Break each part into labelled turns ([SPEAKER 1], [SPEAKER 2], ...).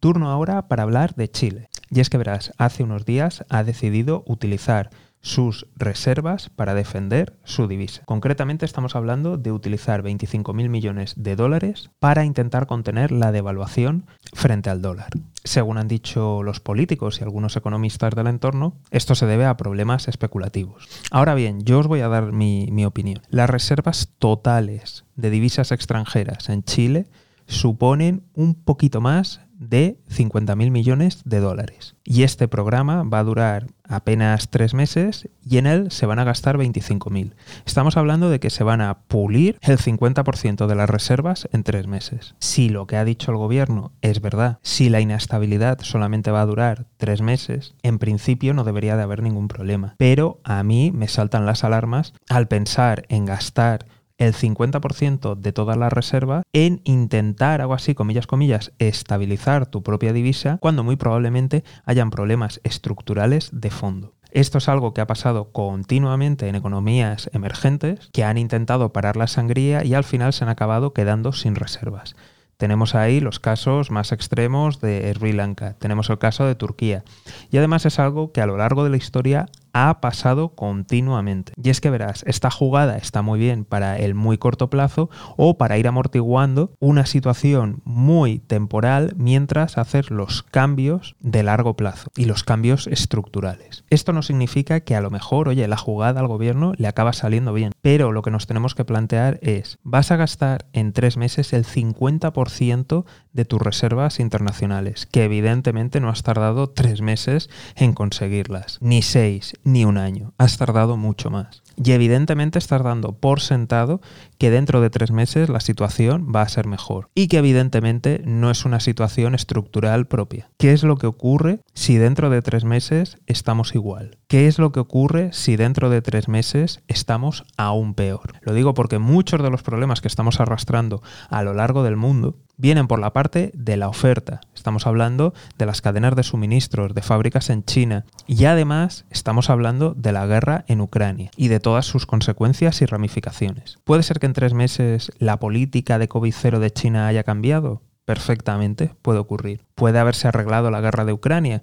[SPEAKER 1] Turno ahora para hablar de Chile. Y es que verás, hace unos días ha decidido utilizar sus reservas para defender su divisa. Concretamente estamos hablando de utilizar 25.000 millones de dólares para intentar contener la devaluación frente al dólar. Según han dicho los políticos y algunos economistas del entorno, esto se debe a problemas especulativos. Ahora bien, yo os voy a dar mi, mi opinión. Las reservas totales de divisas extranjeras en Chile suponen un poquito más de 50.000 millones de dólares. Y este programa va a durar apenas tres meses y en él se van a gastar 25.000. Estamos hablando de que se van a pulir el 50% de las reservas en tres meses. Si lo que ha dicho el gobierno es verdad, si la inestabilidad solamente va a durar tres meses, en principio no debería de haber ningún problema. Pero a mí me saltan las alarmas al pensar en gastar el 50% de toda la reserva en intentar, algo así, comillas, comillas, estabilizar tu propia divisa cuando muy probablemente hayan problemas estructurales de fondo. Esto es algo que ha pasado continuamente en economías emergentes que han intentado parar la sangría y al final se han acabado quedando sin reservas. Tenemos ahí los casos más extremos de Sri Lanka, tenemos el caso de Turquía. Y además es algo que a lo largo de la historia ha pasado continuamente. Y es que verás, esta jugada está muy bien para el muy corto plazo o para ir amortiguando una situación muy temporal mientras hacer los cambios de largo plazo y los cambios estructurales. Esto no significa que a lo mejor, oye, la jugada al gobierno le acaba saliendo bien, pero lo que nos tenemos que plantear es, vas a gastar en tres meses el 50% de tus reservas internacionales, que evidentemente no has tardado tres meses en conseguirlas, ni seis, ni un año, has tardado mucho más. Y evidentemente estás dando por sentado que dentro de tres meses la situación va a ser mejor. Y que evidentemente no es una situación estructural propia. ¿Qué es lo que ocurre si dentro de tres meses estamos igual? ¿Qué es lo que ocurre si dentro de tres meses estamos aún peor? Lo digo porque muchos de los problemas que estamos arrastrando a lo largo del mundo vienen por la parte de la oferta. Estamos hablando de las cadenas de suministros, de fábricas en China y además estamos hablando de la guerra en Ucrania y de todas sus consecuencias y ramificaciones. ¿Puede ser que en tres meses la política de COVID-0 de China haya cambiado? Perfectamente, puede ocurrir. ¿Puede haberse arreglado la guerra de Ucrania?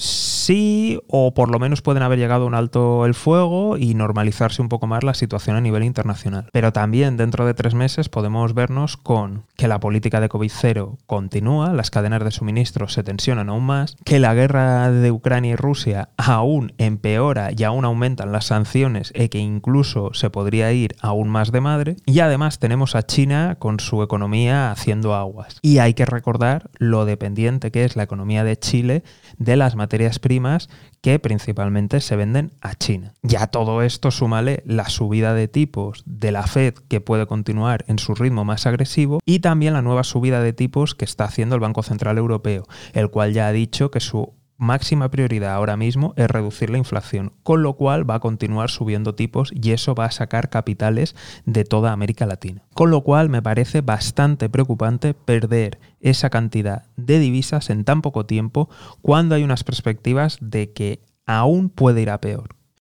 [SPEAKER 1] Sí, o por lo menos pueden haber llegado a un alto el fuego y normalizarse un poco más la situación a nivel internacional. Pero también dentro de tres meses podemos vernos con que la política de COVID-0 continúa, las cadenas de suministro se tensionan aún más, que la guerra de Ucrania y Rusia aún empeora y aún aumentan las sanciones y que incluso se podría ir aún más de madre. Y además tenemos a China con su economía haciendo aguas. Y hay que recordar lo dependiente que es la economía de Chile de las materias primas que principalmente se venden a China. Ya todo esto súmale la subida de tipos de la Fed que puede continuar en su ritmo más agresivo y también la nueva subida de tipos que está haciendo el Banco Central Europeo, el cual ya ha dicho que su máxima prioridad ahora mismo es reducir la inflación, con lo cual va a continuar subiendo tipos y eso va a sacar capitales de toda América Latina. Con lo cual me parece bastante preocupante perder esa cantidad de divisas en tan poco tiempo cuando hay unas perspectivas de que aún puede ir a peor